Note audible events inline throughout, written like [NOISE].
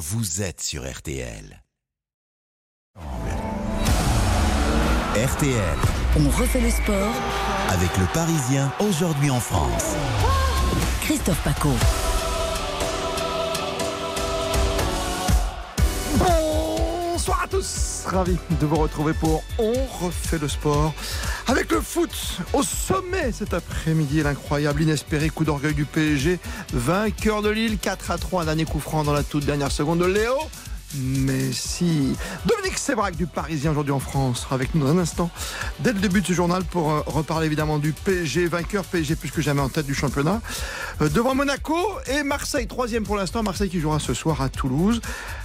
vous êtes sur RTL. RTL, On refait le sport avec le Parisien, aujourd'hui en France. Christophe Paco. Ravi de vous retrouver pour On refait le sport avec le foot au sommet cet après-midi, l'incroyable, inespéré coup d'orgueil du PSG, vainqueur de Lille 4 à 3, un dernier coup franc dans la toute dernière seconde de Léo. Messi. Dominique Sévrac du Parisien aujourd'hui en France avec nous dans un instant. Dès le début de ce journal pour euh, reparler évidemment du PSG vainqueur, PSG plus que jamais en tête du championnat. Euh, devant Monaco et Marseille troisième pour l'instant, Marseille qui jouera ce soir à Toulouse.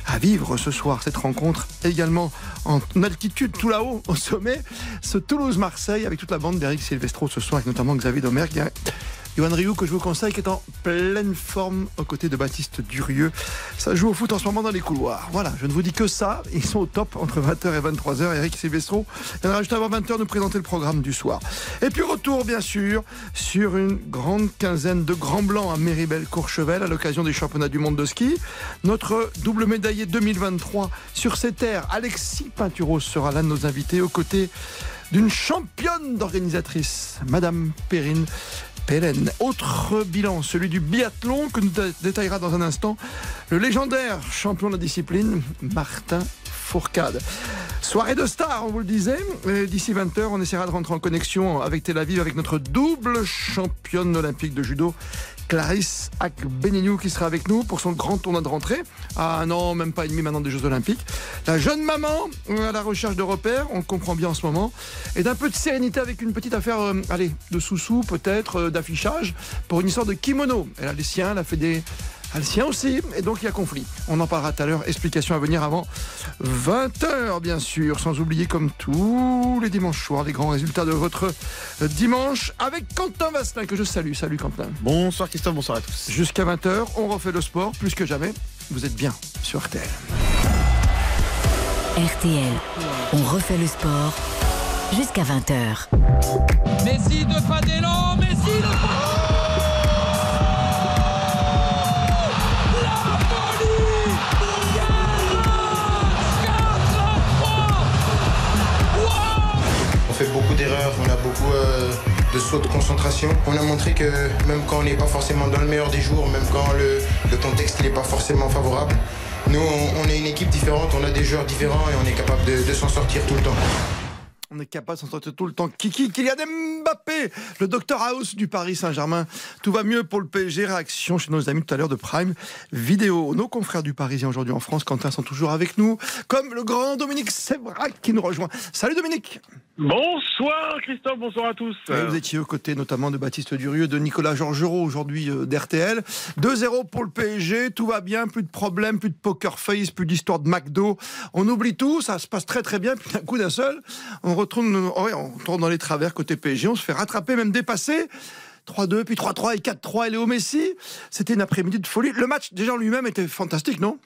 À vivre ce soir cette rencontre également en altitude tout là-haut au sommet. Ce Toulouse-Marseille avec toute la bande d'Eric Silvestro ce soir avec notamment Xavier Domergue Yohan Rioux que je vous conseille qui est en pleine forme aux côtés de Baptiste Durieux. Ça joue au foot en ce moment dans les couloirs. Voilà, je ne vous dis que ça. Ils sont au top entre 20h et 23h. Eric Silvestro viendra juste avant 20h nous présenter le programme du soir. Et puis retour bien sûr sur une grande quinzaine de grands blancs à Méribel-Courchevel à l'occasion des championnats du monde de ski. Notre double médaillé 2023 sur ces terres, Alexis Pinturo sera l'un de nos invités aux côtés d'une championne d'organisatrice, Madame Perrine Pélène. Autre bilan, celui du biathlon que nous dé- détaillera dans un instant le légendaire champion de la discipline, Martin Fourcade. Soirée de stars, on vous le disait. D'ici 20h, on essaiera de rentrer en connexion avec Tel Aviv avec notre double championne olympique de judo. Clarisse Akbenignou qui sera avec nous pour son grand tournoi de rentrée un an, même pas et demi maintenant des Jeux Olympiques. La jeune maman euh, à la recherche de repères, on comprend bien en ce moment, et d'un peu de sérénité avec une petite affaire, euh, allez, de sous-sous peut-être, euh, d'affichage pour une histoire de kimono. Elle a les siens, elle a fait des. Elle a le sien aussi, et donc il y a conflit. On en parlera tout à l'heure. Explication à venir avant 20h, bien sûr. Sans oublier, comme tous les dimanches soirs, les grands résultats de votre dimanche avec Quentin Vasselin, que je salue. Salut Quentin. Bonsoir Christophe, bonsoir à tous. Jusqu'à 20h, on refait le sport plus que jamais. Vous êtes bien sur RTL. RTL. On refait le sport jusqu'à 20h. Messi de pas d'élan, Messi de pas... fait beaucoup d'erreurs, on a beaucoup euh, de sauts de concentration. On a montré que même quand on n'est pas forcément dans le meilleur des jours, même quand le, contexte n'est pas forcément favorable, nous on, on est une équipe différente, on a des joueurs différents et on est capable de s'en sortir tout le temps. On est capable de s'en sortir tout le temps. Kiki, Kylian Mbappé, le docteur House du Paris Saint-Germain. Tout va mieux pour le PSG. Réaction chez nos amis tout à l'heure de Prime Vidéo. Nos confrères du Parisien aujourd'hui en France, Quentin, sont toujours avec nous, comme le grand Dominique Sévrac qui nous rejoint. Salut Dominique Bonsoir Christophe, bonsoir à tous. Vous étiez aux côtés notamment de Baptiste Durieux, de Nicolas Georgerot aujourd'hui euh, d'RTL. 2-0 pour le PSG, tout va bien, plus de problèmes, plus de poker face, plus d'histoire de McDo. On oublie tout, ça se passe très très bien, puis d'un coup d'un seul, on on retourne dans les travers côté PSG, on se fait rattraper, même dépasser. 3-2, puis 3-3 et 4-3 et Léo Messi. C'était une après-midi de folie. Le match déjà lui-même était fantastique, non?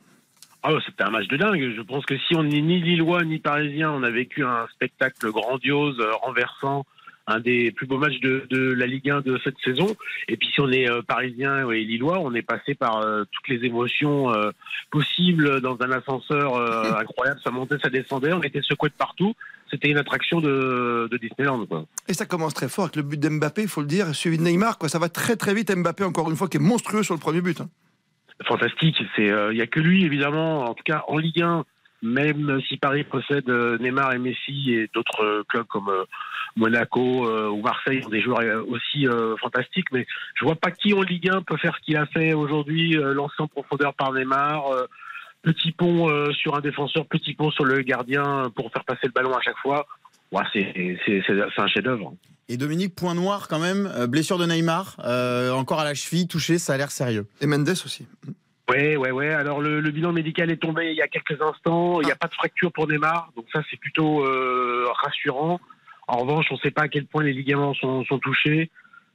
Ah, c'était un match de dingue. Je pense que si on n'est ni lillois ni parisien, on a vécu un spectacle grandiose, euh, renversant, un des plus beaux matchs de, de la Ligue 1 de cette saison. Et puis si on est euh, parisien et lillois, on est passé par euh, toutes les émotions euh, possibles dans un ascenseur euh, [LAUGHS] incroyable. Ça montait, ça descendait, on était secoué de partout. C'était une attraction de, de Disneyland. Quoi. Et ça commence très fort avec le but d'Mbappé, il faut le dire, suivi de Neymar. Quoi. Ça va très très vite. Mbappé, encore une fois, qui est monstrueux sur le premier but. hein. fantastique. Il y a que lui évidemment, en tout cas en Ligue 1. Même si Paris possède euh, Neymar et Messi et d'autres euh, clubs comme euh, Monaco ou Marseille ont des joueurs aussi fantastiques, mais je vois pas qui en Ligue 1 peut faire ce qu'il a fait aujourd'hui, lancé en profondeur par Neymar, petit pont sur un défenseur, petit pont sur le gardien pour faire passer le ballon à chaque fois. Ouais, c'est, un chef-d'œuvre. Et Dominique, point noir quand même, blessure de Neymar, euh, encore à la cheville, touché, ça a l'air sérieux. Et Mendes aussi. Ouais, ouais, ouais. Alors le, le bilan médical est tombé il y a quelques instants. Il n'y a pas de fracture pour Neymar, donc ça c'est plutôt euh, rassurant. En revanche, on ne sait pas à quel point les ligaments sont, sont touchés.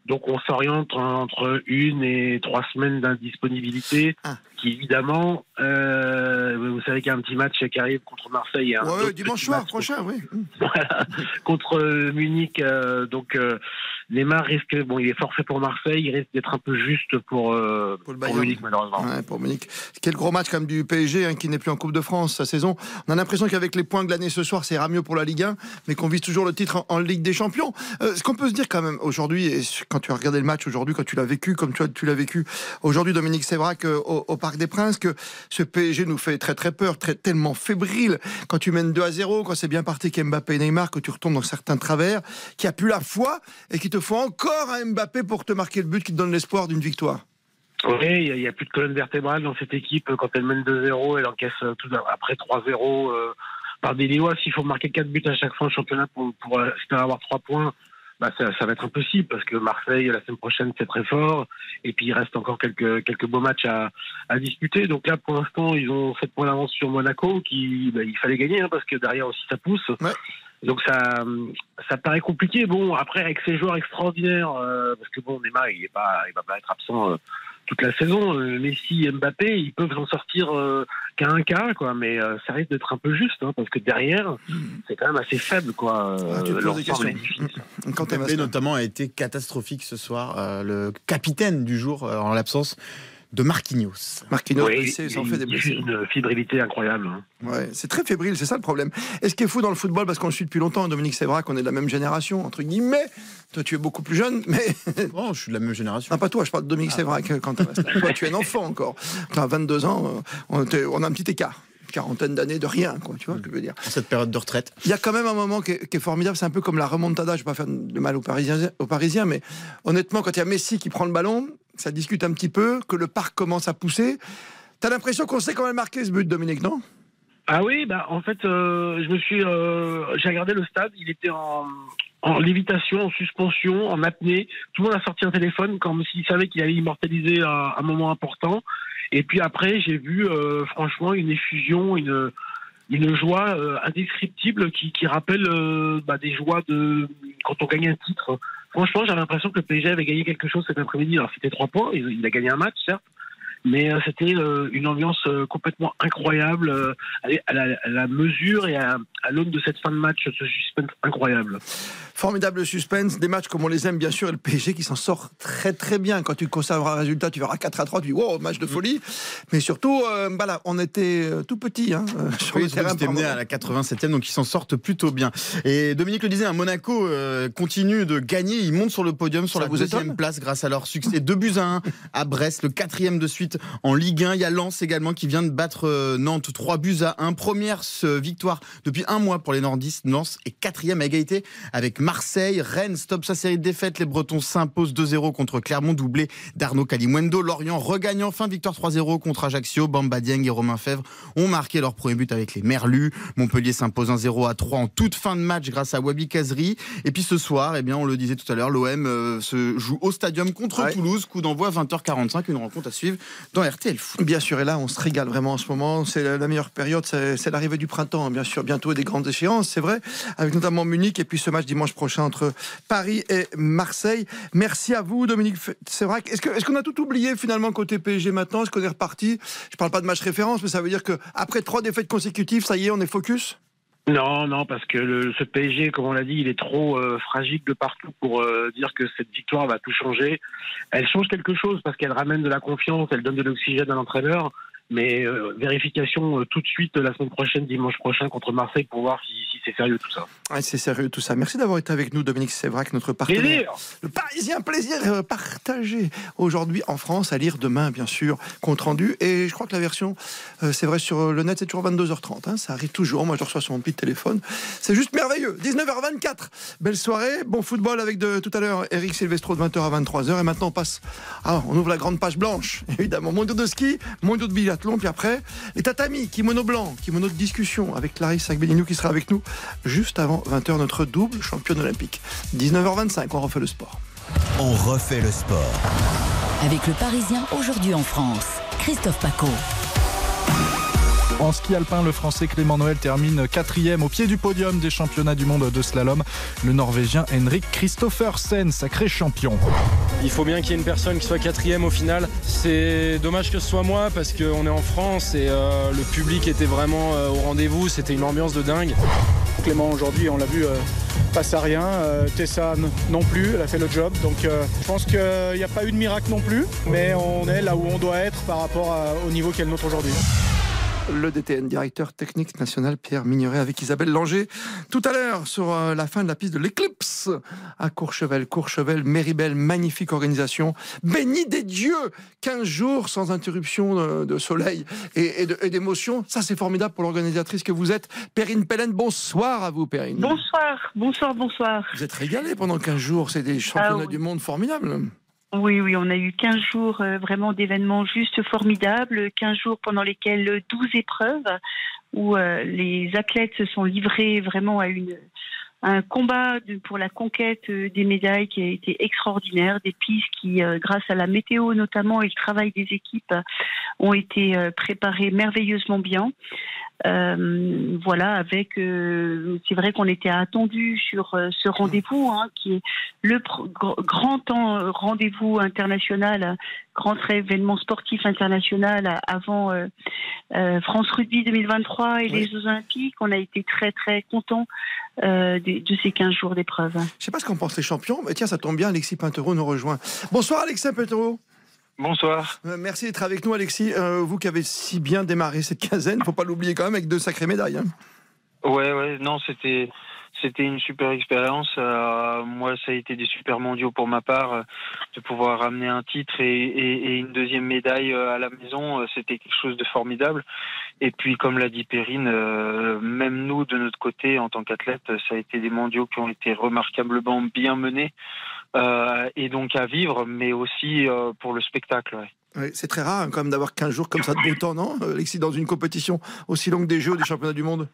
Donc on s'oriente entre une et trois semaines d'indisponibilité, Ah. qui évidemment, euh, vous savez qu'il y a un petit match qui arrive contre Marseille. un Ouais, dimanche soir prochain, oui. [LAUGHS] voilà, contre euh, Munich. euh, donc, Neymar risque, bon, il est forfait pour Marseille, il risque d'être un peu juste pour, euh, Pour pour. Munich, malheureusement. Ouais, pour Munich. Quel gros match quand même du PSG hein, qui n'est plus en Coupe de France sa saison. On a l'impression qu'avec les points glanés ce soir, ça ira mieux pour la Ligue 1, mais qu'on vise toujours le titre en, en Ligue des Champions. Euh, ce qu'on peut se dire quand même aujourd'hui, et quand tu as regardé le match aujourd'hui, quand tu l'as vécu, comme tu, as- tu l'as vécu aujourd'hui, Dominique Sévrac euh, au, au Parc des Princes, que ce PSG nous fait très très peur, très, tellement fébrile. Quand tu mènes 2 à 0, quand c'est bien parti qu'Mbappé et Neymar, que tu retombes dans certains travers, qui a plus la foi et qui te faut encore un Mbappé pour te marquer le but qui te donne l'espoir d'une victoire. Oui, il n'y a, plus de colonne vertébrale dans cette équipe. Quand elle mène 2-0, elle encaisse euh, tout après 3-0 euh, par des Lillois. S'il faut marquer 4 buts à chaque fois en championnat pour, pour euh, espérer avoir 3 points, bah ça, ça va être impossible parce que Marseille, la semaine prochaine, c'est très fort. Et puis, il reste encore quelques, quelques beaux matchs à, à disputer. Donc là, pour l'instant, ils ont 7 points d'avance sur Monaco, qui bah, il fallait gagner hein, parce que derrière aussi, ça pousse. Ouais. Donc ça, ça paraît compliqué. Bon, après avec ces joueurs extraordinaires, euh, parce que bon, Neymar, il est pas, il va pas être absent euh, toute la saison. Euh, Messi, Mbappé, ils peuvent en sortir euh, qu'à un cas, quoi. Mais euh, ça risque d'être un peu juste, hein, parce que derrière, c'est quand même assez faible, quoi. Ah, tu questions. difficile. Quand Mbappé notamment a été catastrophique ce soir. Euh, le capitaine du jour euh, en l'absence de Marquinhos. Marquinhos Oui, blessé, ça en fait des il blessés. une fébrilité incroyable. hein. Ouais, c'est très fébrile, c'est ça le problème. Et ce qui est fou dans le football, parce qu'on le suit depuis longtemps, Dominique Sévrac, qu'on est de la même génération, entre guillemets? Toi, tu es beaucoup plus jeune, mais. [LAUGHS] Oh, je suis de la même génération. Non, pas toi, je parle de Dominique Sévrac quand Toi, tu es un enfant encore. Tu as 22 ans, euh, on, était- on a un petit écart. Une Quarantaine d'années de rien, quoi, tu vois ce que je veux dire. En cette période de retraite. Il y a quand même un moment qui est, qui est formidable, c'est un peu comme la remontada, je ne vais pas faire de mal aux Parisiens, aux Parisiens, mais honnêtement, quand il y a Messi qui prend le ballon, ça discute un petit peu, que le parc commence à pousser. T'as l'impression qu'on sait quand même marquer ce but, Dominique, non? Ah oui, bah en fait, euh, je me suis, euh, j'ai regardé le stade, il était en, lévitation, en suspension, en apnée. Tout le monde a sorti un téléphone comme s'il savait qu'il allait immortaliser un, moment important. Et puis après, j'ai vu euh, franchement une effusion, une une joie indescriptible qui, rappelle bah, des joies de quand on gagne un titre. Franchement, j'avais l'impression que le PSG avait gagné quelque chose cet après-midi. Alors c'était trois points, il, a gagné un match, certes, mais euh, c'était euh, une ambiance euh, complètement incroyable, à, la, mesure et à l'aune de cette fin de match, ce suspense incroyable. Formidable suspense, des matchs comme on les aime bien sûr, et le PSG qui s'en sort très très bien. Quand tu conserveras un résultat, tu verras 4 à 3, tu dis wow, match de folie. Mais surtout, euh, voilà, on était euh, tout petit hein, euh, sur Oui, le terrain. c'était mené à la 87e, donc ils s'en sortent plutôt bien. Et Dominique le disait, un Monaco euh, continue de gagner. Ils montent sur le podium, sur Ça la deuxième place grâce à leur succès. 2 buts à 1 à Brest, le quatrième de suite en Ligue 1. Il y a Lens également qui vient de battre euh, Nantes 3 buts à 1. Première victoire depuis un mois pour les Nordistes. Lens est quatrième à égalité avec Marseille. Rennes stoppe sa série de défaites. Les Bretons s'imposent 2-0 contre Clermont, doublé d'Arnaud Calimundo. Lorient regagne enfin victoire 3-0 contre Ajaccio. Bamba Dieng et Romain Fèvre ont marqué leur premier but avec les Merlus. Montpellier s'impose 1-0 à 3 en toute fin de match grâce à Wabi Kazri. Et puis ce soir, eh bien, on le disait tout à l'heure, l'OM euh, se joue au stadium contre Ouais. Toulouse. Coup d'envoi 20h45, une rencontre à suivre dans RTL Foot. Bien sûr, et là, on se régale vraiment en ce moment. C'est la, meilleure période, c'est c'est l'arrivée du printemps, hein, bien sûr. Bientôt des grandes échéances, c'est vrai, avec notamment Munich et puis ce match dimanche prochain entre Paris et Marseille. Merci à vous, Dominique. Vrai. Est-ce que- est-ce qu'on a tout oublié finalement côté PSG maintenant? Est-ce qu'on est reparti? Je parle pas de match référence, mais ça veut dire que après trois défaites consécutives, ça y est, on est focus? Non, non, parce que ce PSG, comme on l'a dit, il est trop euh, fragile de partout pour euh, dire que cette victoire va tout changer. Elle change quelque chose parce qu'elle ramène de la confiance, elle donne de l'oxygène à l'entraîneur. Mais euh, vérification euh, tout de suite la semaine prochaine, dimanche prochain contre Marseille pour voir si, si c'est sérieux tout ça. Ouais, C'est sérieux tout ça. Merci d'avoir été avec nous, Dominique Sévrac, notre partenaire. Plaisir Le Parisien, plaisir euh, partagé aujourd'hui en France, à lire demain, bien sûr, compte rendu. Et je crois que la version, euh, c'est vrai, sur le net, c'est toujours 22h30. hein, ça arrive toujours. Moi, je reçois sur mon petit téléphone. C'est juste merveilleux. 19h24. Belle soirée. Bon football avec de, tout à l'heure Eric Silvestro de 20h à 23h. Et maintenant, on passe. Ah, on ouvre la grande page blanche. [LAUGHS] Évidemment, mondiaux de ski, mondiaux de biathlon. Puis après, les tatamis, kimono blanc, kimono de discussion avec Clarisse Agbilinou qui sera avec nous juste avant 20h, notre double championne olympique. 19h25, on refait le sport. On refait le sport. Avec le Parisien aujourd'hui en France. Christophe Paco. En ski alpin, le Français Clément Noël termine quatrième au pied du podium des championnats du monde de slalom. Le Norvégien Henrik Christophersen, sacré champion. Il faut bien qu'il y ait une personne qui soit quatrième au final. C'est dommage que ce soit moi parce qu'on est en France et euh, le public était vraiment euh, au rendez-vous. C'était une ambiance de dingue. Clément aujourd'hui, on l'a vu, euh, passe à rien. Tessa non plus, elle a fait le job. Donc je pense qu'il n'y a pas eu de miracle non plus, mais on est là où on doit être par rapport au niveau qu'est le nôtre aujourd'hui. Le DTN, directeur technique national Pierre Mignoret avec Isabelle Langer. Tout à l'heure, sur euh, la fin de la piste de l'Eclipse à Courchevel. Courchevel, Méribel, magnifique organisation. Béni des dieux 15 jours sans interruption de, soleil et, d'émotion. Ça, c'est formidable pour l'organisatrice que vous êtes. Perrine Pellen, bonsoir à vous, Perrine. Bonsoir, bonsoir, bonsoir. Vous êtes régalé pendant 15 jours. C'est des championnats oui. du monde formidables. Oui, oui, on a eu 15 jours euh, vraiment d'événements juste formidables, 15 jours pendant lesquels euh, 12 épreuves où euh, les athlètes se sont livrés vraiment à un combat pour la conquête euh, des médailles qui a été extraordinaire, des pistes qui, euh, grâce à la météo notamment et le travail des équipes, ont été euh, préparées merveilleusement bien. Euh, voilà, avec, euh, c'est vrai qu'on était attendu sur euh, ce rendez-vous, hein, qui est le gr- grand temps rendez-vous international, grand événement sportif international avant France Rugby 2023 et les Jeux Olympiques. On a été très très contents euh, de, de ces 15 jours d'épreuve. Je ne sais pas ce qu'en pensent les champions, mais tiens, ça tombe bien, Alexis Pintero nous rejoint. Bonsoir Alexis Pintero. Bonsoir. Euh, Merci d'être avec nous, Alexis. Euh, vous qui avez si bien démarré cette quinzaine, faut pas l'oublier quand même, avec deux sacrées médailles. hein. Ouais, ouais, non, c'était c'était une super expérience. Euh, moi, ça a été des super mondiaux pour ma part, euh, de pouvoir ramener un titre et, et- et une deuxième médaille à la maison, c'était quelque chose de formidable. Et puis, comme l'a dit Perrine, euh, même nous, de notre côté, en tant qu'athlète, ça a été des mondiaux qui ont été remarquablement bien menés euh, et donc à vivre, mais aussi euh, pour le spectacle. c'est très rare hein, quand même d'avoir 15 jours comme ça de beau temps, non? Alexis, dans une compétition aussi longue des Jeux des championnats du monde?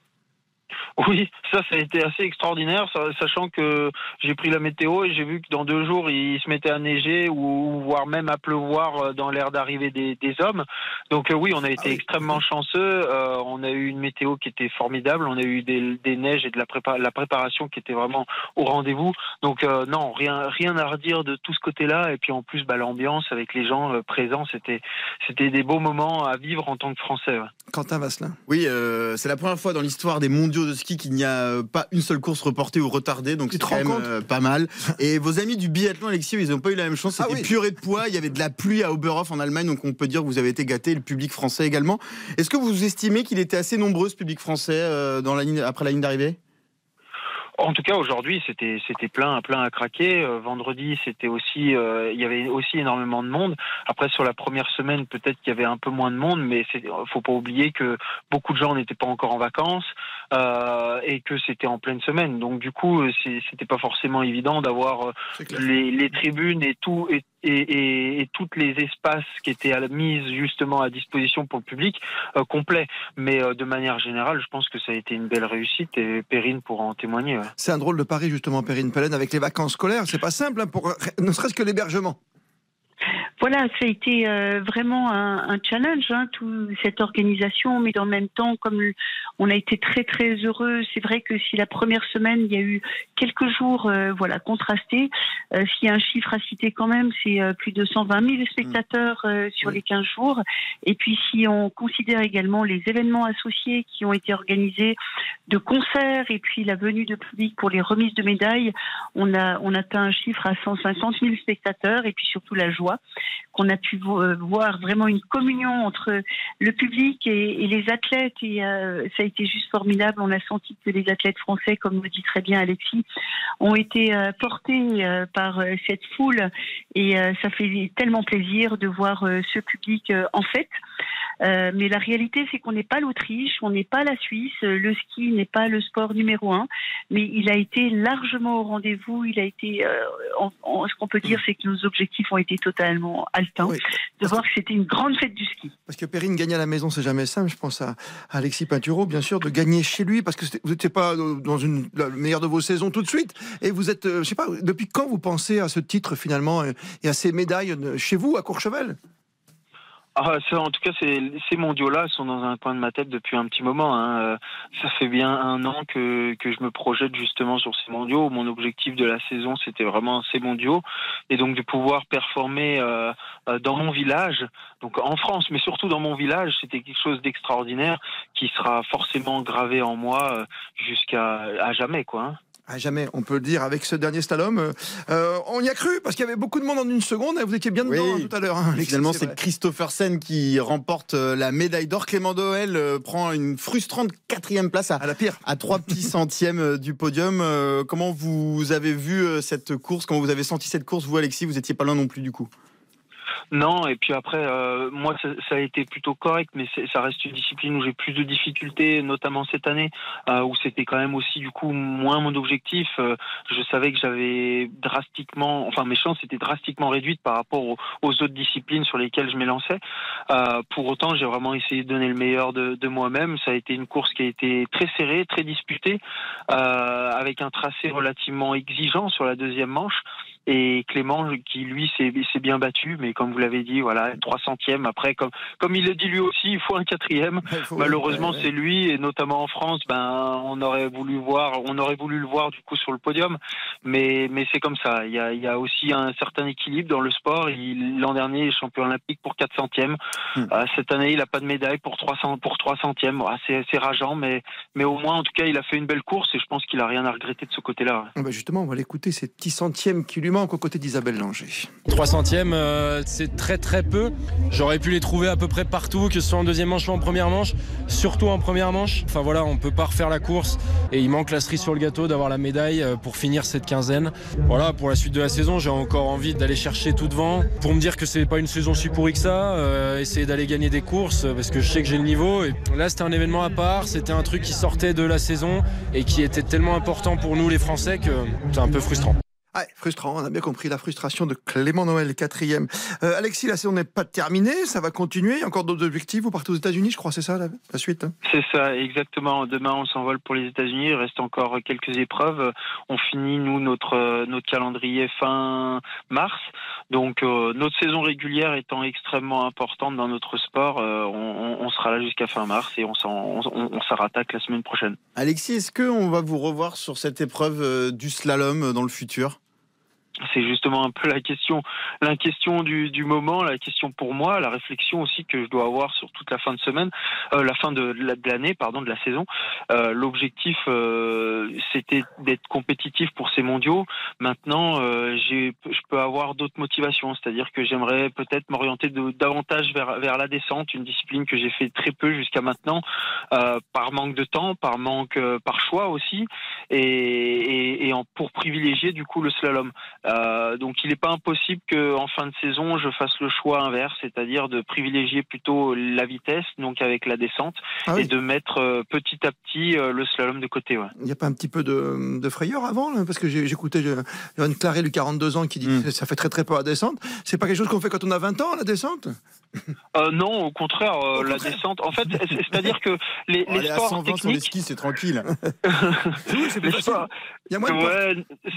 Oui, ça, ça a été assez extraordinaire, sa- sachant que j'ai pris la météo et j'ai vu que dans deux jours, il se mettait à neiger ou voire même à pleuvoir euh, dans l'air d'arrivée des, des hommes. Donc euh, oui, on a été extrêmement chanceux. Euh, on a eu une météo qui était formidable. On a eu des, des neiges et de la, prépa- la préparation qui était vraiment au rendez-vous. Donc euh, non, rien, rien à redire de tout ce côté-là. Et puis en plus, bah, l'ambiance avec les gens euh, présents, c'était, c'était des beaux moments à vivre en tant que Français. ouais. Quentin Vasselin. Oui, euh, c'est la première fois dans l'histoire des mondiaux de ski qu'il n'y a euh, pas une seule course reportée ou retardée, donc c'est quand même euh, pas mal. [LAUGHS] Et vos amis du biathlon, Alexis, ils n'ont pas eu la même chance. Ah C'était oui. purée de poids. Il y avait de la pluie à Oberhof en Allemagne, donc on peut dire que vous avez été gâté, le public français également. Est-ce que vous estimez qu'il était assez nombreux, ce public français, euh, dans la ligne, après la ligne d'arrivée? En tout cas, aujourd'hui, c'était c'était plein, plein à craquer. Euh, vendredi, c'était aussi, euh, il y avait aussi énormément de monde. Après, sur la première semaine, peut-être qu'il y avait un peu moins de monde, mais faut pas oublier que beaucoup de gens n'étaient pas encore en vacances euh, et que c'était en pleine semaine. Donc, du coup, euh, c'était pas forcément évident d'avoir euh, les, les tribunes et tout et, et, et, et toutes les espaces qui étaient mis justement à disposition pour le public euh, complet. Mais euh, de manière générale, je pense que ça a été une belle réussite et Perrine pourra en témoigner. ouais. C'est un drôle de pari, justement, Perrine Pellen, avec les vacances scolaires. C'est pas simple, hein, pour ne serait-ce que l'hébergement. Voilà, ça a été euh, vraiment un, un challenge, hein, toute cette organisation, mais dans le même temps, comme on a été très très heureux, c'est vrai que si la première semaine, il y a eu quelques jours euh, voilà, contrastés, euh, s'il y a un chiffre à citer quand même, c'est euh, plus de 120 000 spectateurs euh, sur les 15 jours. Et puis si on considère également les événements associés qui ont été organisés de concerts et puis la venue de public pour les remises de médailles, on a on atteint un chiffre à 150 000 spectateurs et puis surtout la joie qu'on a pu euh, voir vraiment une communion entre le public et, les athlètes et euh, ça a été juste formidable. On a senti que les athlètes français, comme le dit très bien Alexis, ont été euh, portés par cette foule et ça fait tellement plaisir de voir ce public en fête. Mais la réalité, c'est qu'on n'est pas l'Autriche, on n'est pas la Suisse, le ski n'est pas le sport numéro un, mais il a été largement au rendez-vous. Il a été, ce qu'on peut dire, c'est que nos objectifs ont été totalement haletants. De voir que c'était une grande fête du ski. Parce que Perrine gagner à la maison, c'est jamais simple. Je pense à à Alexis Pinturo, bien sûr, de gagner chez lui, parce que vous n'étiez pas euh, dans une, la meilleure de vos saisons tout de suite. Et vous êtes, euh, je sais pas, depuis quand vous pensez à ce titre finalement et à ces médailles euh, chez vous, à Courchevel? Ah, en tout cas, ces, mondiaux-là sont dans un coin de ma tête depuis un petit moment. Hein. Euh, ça fait bien un an que, que je me projette justement sur ces mondiaux. Mon objectif de la saison, c'était vraiment ces mondiaux. Et donc de pouvoir performer euh, euh, dans mon village, donc en France, mais surtout dans mon village, c'était quelque chose d'extraordinaire qui sera forcément gravé en moi jusqu'à à jamais. quoi. Hein jamais, on peut le dire, avec ce dernier slalom. Euh, euh, on y a cru parce qu'il y avait beaucoup de monde en une seconde et vous étiez bien dedans hein, tout à l'heure. Hein, finalement, c'est Christophersen qui remporte euh, la médaille d'or. Clément Doel prend une frustrante quatrième place à, la pire. à trois petits centièmes du podium. comment vous avez vu cette course? Comment vous avez senti cette course, vous, Alexis? Vous n'étiez pas loin non plus, du coup non, et puis après, euh, moi, ça, a été plutôt correct, mais ça reste une discipline où j'ai plus de difficultés, notamment cette année, euh, où c'était quand même aussi du coup moins mon objectif. Euh, je savais que j'avais drastiquement, enfin mes chances étaient drastiquement réduites par rapport aux, autres disciplines sur lesquelles je m'élançais. Euh, pour autant, j'ai vraiment essayé de donner le meilleur de, de moi-même. Ça a été une course qui a été très serrée, très disputée, euh, avec un tracé relativement exigeant sur la deuxième manche et Clément qui lui s'est bien battu, mais comme vous l'avez dit, voilà, trois centièmes. Après, comme comme il le dit lui aussi, il faut un quatrième. [LAUGHS] Malheureusement, c'est lui et notamment en France, ben on aurait voulu voir, on aurait voulu le voir du coup sur le podium, mais mais c'est comme ça. Il y a il y a aussi un certain équilibre dans le sport. L'an dernier, il est champion olympique pour 4 centièmes. Hmm. Euh, cette année, il a pas de médaille pour 300 pour 3 centièmes. c'est rageant, mais mais au moins en tout cas, il a fait une belle course et je pense qu'il a rien à regretter de ce côté-là. Ah bah, justement, on va l'écouter ces petits centièmes qui lui manquent aux côtés d'Isabelle Langer. 3 centièmes, euh, c'est très très peu. J'aurais pu les trouver à peu près partout, que ce soit en deuxième manche ou en première manche, surtout en première manche. Enfin voilà, on peut pas refaire la course et il manque la cerise sur le gâteau d'avoir la médaille euh, pour finir cette quinzaine. Voilà, pour la suite de la saison, j'ai encore envie d'aller chercher tout devant pour me dire que c'est pas une saison si pourrie que ça, euh, essayer d'aller gagner des courses parce que je sais que j'ai le niveau. Là, c'était un événement à part, c'était un truc qui sortait de la saison et qui était tellement important pour nous les Français que c'est un peu frustrant. Ah, frustrant, on a bien compris la frustration de Clément Noël, quatrième. Euh, Alexis, la saison n'est pas terminée, ça va continuer. Il y a encore d'autres objectifs. Vous partez aux États-Unis, je crois, c'est ça la, suite hein? C'est ça, exactement. Demain, on s'envole pour les États-Unis. Il reste encore quelques épreuves. On finit, nous, notre, notre calendrier fin mars. Donc, euh, notre saison régulière étant extrêmement importante dans notre sport, euh, on, sera là jusqu'à fin mars et on s'en on, rattaque la semaine prochaine. Alexis, est-ce qu'on va vous revoir sur cette épreuve du slalom dans le futur? C'est justement un peu la question, la question du, du, moment, la question pour moi, la réflexion aussi que je dois avoir sur toute la fin de semaine, euh, la fin de, l'année, pardon, de la saison. Euh, L'objectif, euh, c'était d'être compétitif pour ces mondiaux. Maintenant, euh, je peux avoir d'autres motivations, c'est-à-dire que j'aimerais peut-être m'orienter davantage vers, vers la descente, une discipline que j'ai fait très peu jusqu'à maintenant, euh, par manque de temps, par manque, par choix aussi, et, et, et en, pour privilégier du coup le slalom. Euh, donc il n'est pas impossible qu'en fin de saison, je fasse le choix inverse, c'est-à-dire de privilégier plutôt la vitesse, donc avec la descente, ah et de mettre euh, petit à petit euh, le slalom de côté. Il n'y a pas un petit peu de, frayeur avant Parce que j'écoutais Johan Claré, lui 42 ans, qui dit hmm. que ça fait très très peu la descente. C'est pas quelque chose qu'on fait quand on a 20 ans, la descente? Non, au contraire, la descente. En fait, c'est-à-dire que les, les sports techniques. Sur les skis, c'est tranquille. [LAUGHS]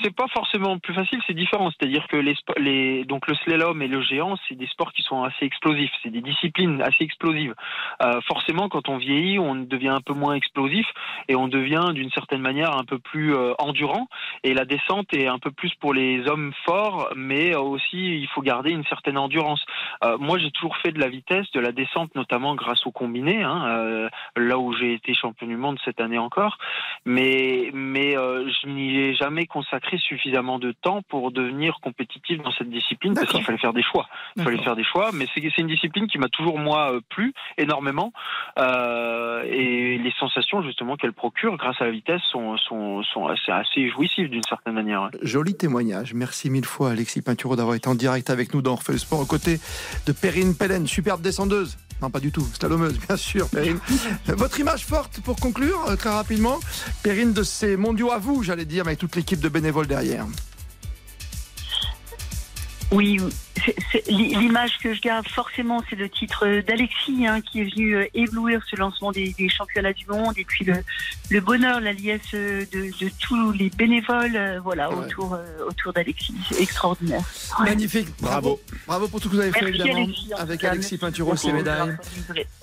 c'est pas forcément plus facile, c'est différent. C'est-à-dire que les, les, donc le slalom et le géant, c'est des sports qui sont assez explosifs. C'est des disciplines assez explosives. Euh, forcément, quand on vieillit, on devient un peu moins explosif et on devient d'une certaine manière un peu plus euh, endurant. Et la descente est un peu plus pour les hommes forts, mais aussi il faut garder une certaine endurance. Euh, moi, j'ai toujours fait de la vitesse, de la descente, notamment grâce au combiné, hein, là où j'ai été champion du monde cette année encore. Mais, mais je n'y ai jamais consacré suffisamment de temps pour devenir compétitif dans cette discipline parce qu'il fallait faire des choix. Il fallait faire des choix, mais c'est une discipline qui m'a toujours moi euh, plu énormément euh, et les sensations justement qu'elle procure grâce à la vitesse sont, sont, sont assez, assez jouissives d'une certaine manière. Joli témoignage. Merci mille fois Alexis Pinturo d'avoir été en direct avec nous dans Orphée Sport aux côtés de Perrine Superbe descendeuse. Non, pas du tout, slalomeuse, [LAUGHS] bien sûr, Perrine. [LAUGHS] Votre image forte pour conclure, euh, très rapidement, Perrine, de ces mondiaux à vous, j'allais dire, avec toute l'équipe de bénévoles derrière. Oui, L'image que je garde forcément, c'est le titre d'Alexis hein, qui est venu euh, éblouir ce lancement des, championnats du monde et puis le, bonheur, la liesse de, tous les bénévoles euh, voilà, autour, euh, autour d'Alexis. Extraordinaire. Magnifique, bravo. bravo. pour tout ce que vous avez fait évidemment avec Alexis Pinturo, ses médailles.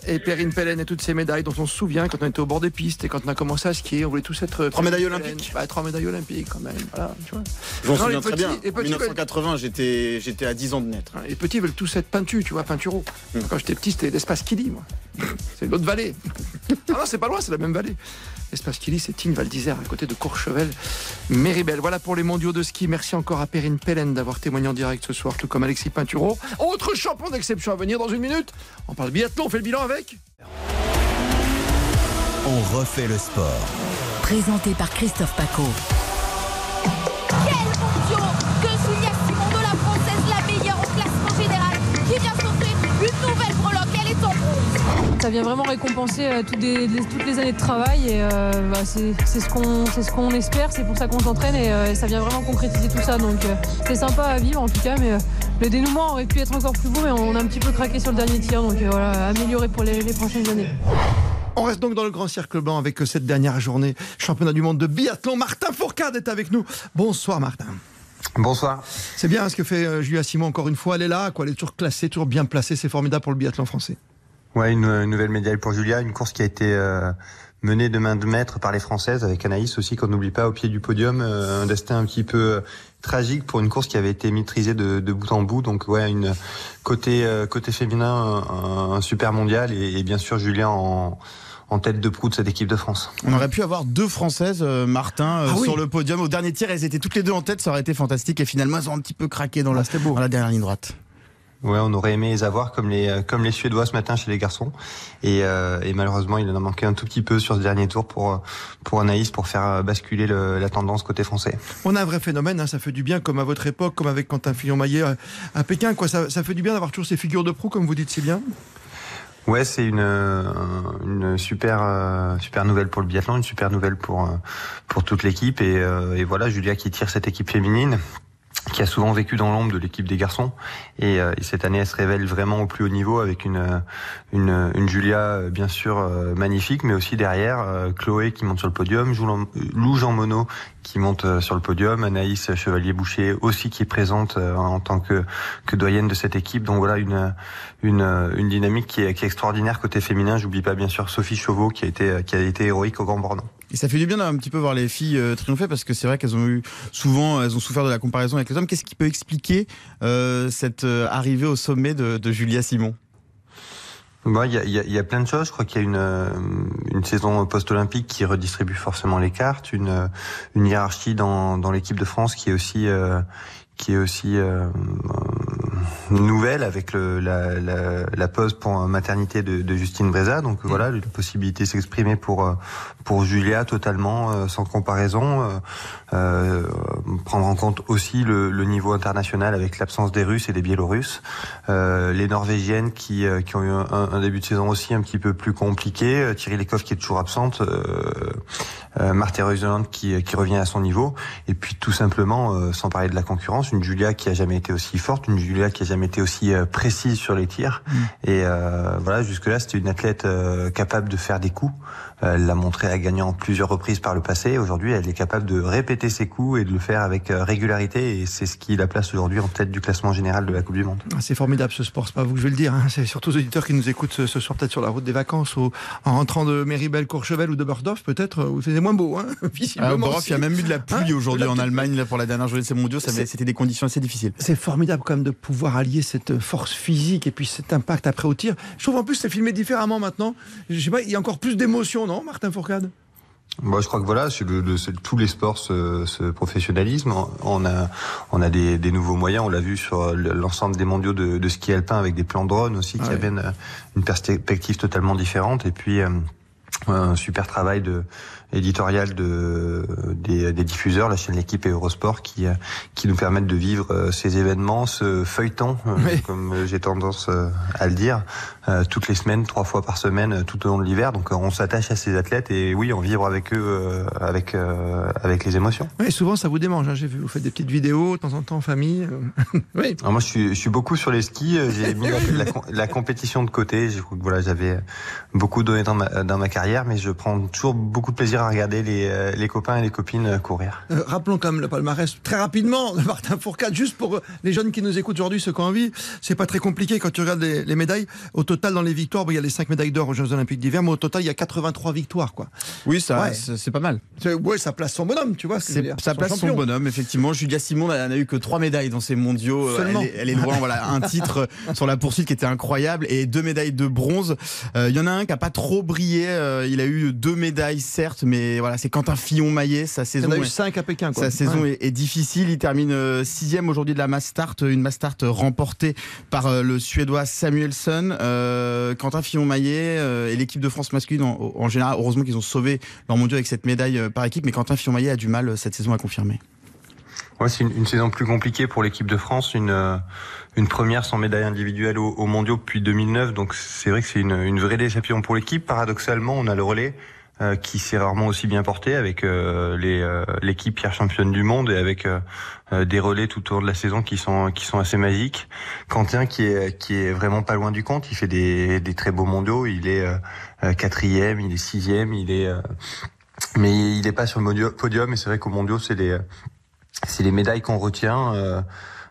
Et Perrine Pellen et toutes ces médailles dont on se souvient quand on était au bord des pistes et quand on a commencé à skier, on voulait tous être. Trois médailles olympiques bah, Trois médailles olympiques quand même. Voilà, tu vois. J'en souviens très bien. 1980, j'étais, j'étais à 10 ans de naître. Les petits veulent tous être peintus, tu vois, peinturo. Mm. Quand j'étais petit, c'était l'espace Kili, moi. [LAUGHS] C'est l'autre vallée. ah non, c'est pas loin, c'est la même vallée. L'espace Kili, c'est Tignes Val d'Isère, à côté de Courchevel, Méribel. Voilà pour les mondiaux de ski. Merci encore à Perrine Pellen d'avoir témoigné en direct ce soir, tout comme Alexis Pinturo. Autre champion d'exception à venir dans une minute. On parle biathlon, on fait le bilan avec. On refait le sport. Présenté par Christophe Paco. Ça vient vraiment récompenser euh, toutes, les, années de travail et euh, bah, c'est ce qu'on espère, c'est pour ça qu'on s'entraîne euh, et, ça vient vraiment concrétiser tout ça. Donc c'est sympa à vivre en tout cas, mais le dénouement aurait pu être encore plus beau, mais on a un petit peu craqué sur le dernier tir, donc voilà, améliorer pour les, prochaines années. On reste donc dans le grand cercle blanc avec cette dernière journée championnat du monde de biathlon. Martin Fourcade est avec nous. Bonsoir Martin. Bonsoir. C'est bien ce que fait Julia Simon encore une fois. Elle est là, quoi. Elle est toujours classée, toujours bien placée. C'est formidable pour le biathlon français. Ouais, une, nouvelle médaille pour Julia, une course qui a été euh, menée de main de maître par les Françaises, avec Anaïs aussi, qu'on n'oublie pas, au pied du podium. Euh, un destin un petit peu euh, tragique pour une course qui avait été maîtrisée de, de bout en bout. Donc ouais, une côté côté féminin, un, super mondial et, bien sûr Julia en en tête de proue de cette équipe de France. On aurait pu avoir deux Françaises, Martin, ah sur le podium. Au dernier tir, elles étaient toutes les deux en tête, ça aurait été fantastique. Et finalement, elles ont un petit peu craqué dans, la, ah, dans la dernière ligne droite. Ouais, on aurait aimé les avoir comme les euh, comme les Suédois ce matin chez les garçons. Et, euh, et malheureusement, il en a manqué un tout petit peu sur ce dernier tour pour euh, pour Anaïs pour faire basculer le, la tendance côté français. On a un vrai phénomène, hein, ça fait du bien, comme à votre époque, comme avec Quentin Fillon-Maillet à Pékin. Quoi, ça, ça fait du bien d'avoir toujours ces figures de proue, comme vous dites si bien. Ouais, c'est une, une super super nouvelle pour le biathlon, une super nouvelle pour pour toute l'équipe et, et voilà Julia qui tire cette équipe féminine qui a souvent vécu dans l'ombre de l'équipe des garçons. Et, euh, et, cette année, elle se révèle vraiment au plus haut niveau avec une, une, une Julia, euh, bien sûr, euh, magnifique, mais aussi derrière, Chloé qui monte sur le podium, Lou Jean Monod qui monte sur le podium, Anaïs Chevalier-Boucher aussi qui est présente en tant que, que doyenne de cette équipe. Donc voilà, une, une, une dynamique qui est, qui est extraordinaire côté féminin. J'oublie pas, bien sûr, Sophie Chauveau qui a été, qui a été héroïque au Grand Bornand. Et ça fait du bien d'un petit peu voir les filles euh, triompher parce que c'est vrai qu'elles ont eu souvent, elles ont souffert de la comparaison avec les hommes. Qu'est-ce qui peut expliquer euh, cette euh, arrivée au sommet de, de Julia Simon? Il y, a, y, a, plein de choses. Je crois qu'il y a une, euh, une saison post-olympique qui redistribue forcément les cartes, une, une hiérarchie dans, dans l'équipe de France qui est aussi, qui est aussi euh, nouvelle avec le, la, la, la, pause pour maternité de, de Justine Breza. Donc mm. voilà, la possibilité de s'exprimer pour euh, pour Julia totalement euh, sans comparaison. Euh, euh, prendre en compte aussi le, le niveau international avec l'absence des Russes et des Biélorusses. les Norvégiennes qui, qui ont eu un, un, début de saison aussi un petit peu plus compliqué. Thierry Lecoff qui est toujours absente. Marthe Reuseland qui, qui revient à son niveau. Et puis tout simplement, sans parler de la concurrence, une Julia qui a jamais été aussi forte, une Julia qui a jamais été aussi euh, précise sur les tirs. Mm. Et euh, voilà, jusque-là, c'était une athlète euh, capable de faire des coups. Elle l'a montré à gagnant plusieurs reprises par le passé. Aujourd'hui, elle est capable de répéter ses coups et de le faire avec régularité. Et c'est ce qui la place aujourd'hui en tête du classement général de la Coupe du Monde. Ah, c'est formidable ce sport, c'est pas vous que je vais le dire. Hein. C'est surtout aux auditeurs qui nous écoutent ce, soir, peut-être sur la route des vacances ou en rentrant de Méribel, Courchevel ou de Bordorf, peut-être, où c'est moins beau. Hein, [LAUGHS] ah, il y a même eu de la pluie hein aujourd'hui en Allemagne là, pour la dernière journée de ces mondiaux. C'était des conditions assez difficiles. C'est formidable quand même de pouvoir allier cette force physique et puis cet impact après au tir. Je trouve en plus c'est filmé différemment maintenant. Je sais pas, il y a encore plus d'émotion, non, Martin Fourcade? Moi, je crois que voilà, le, tous les sports se, se professionnalisent. On a, on a des, des nouveaux moyens. On l'a vu sur l'ensemble des mondiaux de, de, ski alpin avec des plans drone aussi qui amènent une perspective totalement différente. Et puis, euh, un super travail de éditorial de des, des diffuseurs, la chaîne L'équipe et Eurosport, qui qui nous permettent de vivre ces événements, ce feuilleton, comme j'ai tendance à le dire, toutes les semaines, trois fois par semaine, tout au long de l'hiver. Donc on s'attache à ces athlètes et oui, on vivre avec eux, avec avec les émotions. Oui, souvent ça vous démange. Hein, j'ai vu, vous faites des petites vidéos de temps en temps en famille. [LAUGHS] oui. Alors moi, je suis je suis beaucoup sur les skis. J'ai [LAUGHS] mis la, la, compétition de côté. Je, voilà, j'avais beaucoup donné dans ma dans ma carrière, mais je prends toujours beaucoup de plaisir à regarder les, euh, les copains et les copines euh, courir. Euh, rappelons quand même le palmarès très rapidement de Martin Fourcade, juste pour les jeunes qui nous écoutent aujourd'hui, ceux qui ont envie. C'est pas très compliqué quand tu regardes les, médailles. Au total, dans les victoires, il y a les 5 médailles d'or aux Jeux Olympiques d'hiver, mais au total, il y a 83 victoires. Quoi. Oui, ça, c'est pas mal. Oui, ça place son bonhomme, tu vois. Ça place son bonhomme, effectivement. Julia Simon n'a eu que 3 médailles dans ces mondiaux. Seulement. Elle, est, loin, voilà, un titre sur la poursuite qui était incroyable et deux médailles de bronze. Il y en a un qui a pas trop brillé. il a eu deux médailles, certes, mais voilà, c'est Quentin Fillon-Maillet. Sa saison, Il y en a eu 5 à Pékin. Quoi. Sa saison est, difficile. Il termine euh, sixième aujourd'hui de la mass start, une mass start remportée par euh, le Suédois Samuelson. Euh, Quentin Fillon-Maillet et l'équipe de France masculine en, général, heureusement qu'ils ont sauvé leur mondial avec cette médaille par équipe, mais Quentin Fillon-Maillet a du mal cette saison à confirmer. Ouais, c'est une, saison plus compliquée pour l'équipe de France, une une première sans médaille individuelle au, au mondiaux depuis 2009, donc c'est vrai que c'est une, une vraie déception pour l'équipe. Paradoxalement, on a le relais euh, qui s'est rarement aussi bien porté avec euh, euh, l'équipe Pierre championne du monde et avec des relais tout au long de la saison qui sont qui sont assez magiques. Quentin qui est qui est vraiment pas loin du compte, il fait des, des très beaux mondiaux, il est quatrième, il est sixième, il est mais il est pas sur le podium et c'est vrai qu'au mondiaux c'est les c'est les médailles qu'on retient.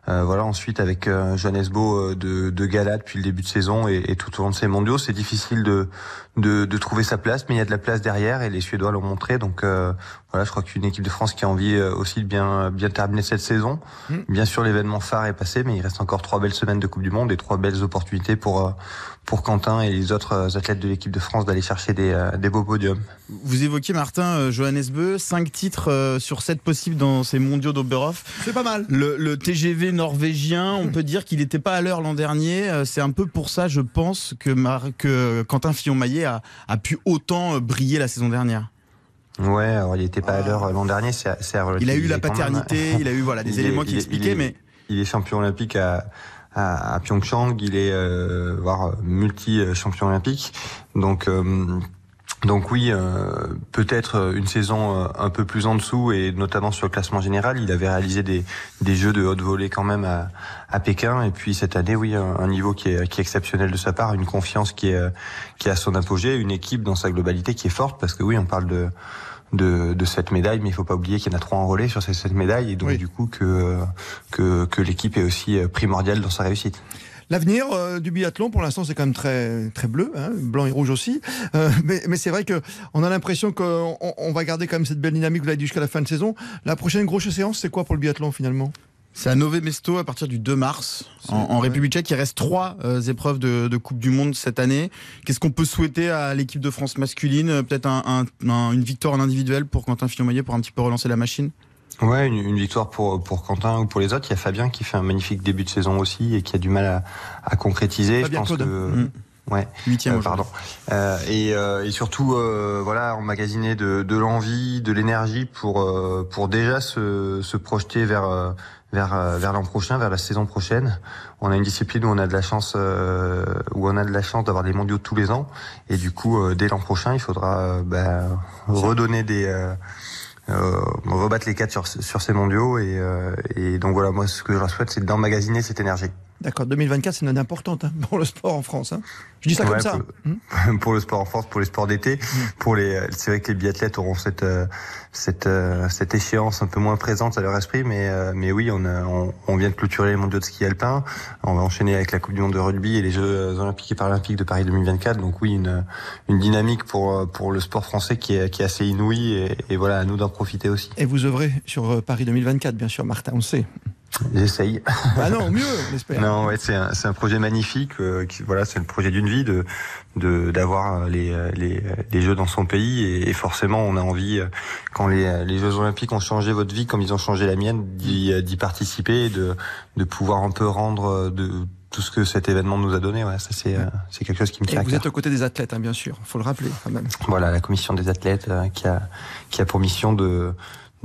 Euh, voilà, ensuite avec euh, Johannes Beau de, de Gala depuis le début de saison et, et tout au long de ces mondiaux, c'est difficile de, de, de, trouver sa place, mais il y a de la place derrière et les Suédois l'ont montré. Donc euh, voilà, je crois qu'une équipe de France qui a envie euh, aussi de bien bien terminer cette saison. Mmh. Bien sûr, l'événement phare est passé, mais il reste encore trois belles semaines de Coupe du Monde et trois belles opportunités pour pour Quentin et les autres athlètes de l'équipe de France d'aller chercher des, des beaux podiums. Vous évoquiez Martin Johannes Beu, cinq titres sur sept possibles dans ces mondiaux d'Oberhof. C'est pas mal. Le, le TGV norvégien, on peut dire qu'il n'était pas à l'heure l'an dernier. C'est un peu pour ça, je pense, que, que Quentin Fillon-Maillet a, a, pu autant euh, briller la saison dernière. Ouais, alors il n'était pas à l'heure l'an dernier. C'est, il a eu la paternité, il a eu voilà des [LAUGHS] éléments qui expliquaient, mais il est champion olympique à, à, à Pyeongchang, il est euh, voire multi champion olympique. Donc euh, donc oui, euh, peut-être une saison euh, un peu plus en dessous et notamment sur le classement général. Il avait réalisé des, des jeux de haute volée quand même à, à Pékin et puis cette année, oui, un, niveau qui est, qui est exceptionnel de sa part, une confiance qui est qui a son apogée, une équipe dans sa globalité qui est forte parce que oui, on parle de de, de cette médaille, mais il faut pas oublier qu'il y en a trois enrôlés sur ces sept médailles et donc du coup que que, que l'équipe est aussi primordiale dans sa réussite. L'avenir euh, du biathlon, pour l'instant, c'est quand même très, très bleu, hein, blanc et rouge aussi. Euh, mais, mais c'est vrai qu'on a l'impression qu'on on va garder quand même cette belle dynamique, vous l'avez dit, jusqu'à la fin de saison. La prochaine grosse séance, c'est quoi pour le biathlon finalement? C'est à Nové Mesto à partir du 2 mars en, République tchèque. Il reste trois euh, épreuves de, de, Coupe du Monde cette année. Qu'est-ce qu'on peut souhaiter à l'équipe de France masculine Peut-être un, un, une victoire en individuel pour Quentin Fillon-Maillet pour un petit peu relancer la machine? Ouais, une, une, victoire pour pour Quentin ou pour les autres. Il y a Fabien qui fait un magnifique début de saison aussi et qui a du mal à, à concrétiser. Fabien Je pense Claude. que mmh. ouais, huitième, euh, pardon. Euh, et, euh, et surtout euh, voilà, emmagasiner de, de l'envie, de l'énergie pour euh, pour déjà se, se projeter vers euh, vers vers l'an prochain, vers la saison prochaine. On a une discipline où on a de la chance où on a de la chance d'avoir des mondiaux tous les ans. Et du coup dès l'an prochain, il faudra bah, redonner des euh, rebattre les quatre sur, sur ces mondiaux. Et, euh, et donc voilà moi ce que je leur souhaite c'est d'emmagasiner cette énergie D'accord, 2024 c'est une année importante hein, pour le sport en France. Hein. Je dis ça ouais, comme ça. Pour, mmh. [LAUGHS] pour, le sport en France, pour les sports d'été, mmh. pour les, c'est vrai que les biathlètes auront cette euh, cette euh, cette échéance un peu moins présente à leur esprit, mais euh, mais oui, on, a, on, on vient de clôturer les mondiaux de ski alpin, on va enchaîner avec la Coupe du monde de rugby et les Jeux olympiques et paralympiques de Paris 2024. Donc oui, une une dynamique pour pour le sport français qui est qui est assez inouïe et, et voilà à nous d'en profiter aussi. Et vous œuvrez sur Paris 2024, bien sûr, Martin, on sait. J'essaye. Bah non, mieux, j'espère. non, ouais, c'est un, c'est un projet magnifique. Euh, qui, voilà, c'est le projet d'une vie de de d'avoir les, les les Jeux dans son pays et, et, forcément, on a envie quand les les Jeux Olympiques ont changé votre vie comme ils ont changé la mienne, d'y d'y participer, et de de pouvoir un peu rendre de tout ce que cet événement nous a donné. Ouais, ça c'est c'est quelque chose qui me tient. Et à vous cœur. êtes aux côtés des athlètes, hein, bien sûr. Faut le rappeler quand même. Voilà, la commission des athlètes euh, qui a qui a pour mission de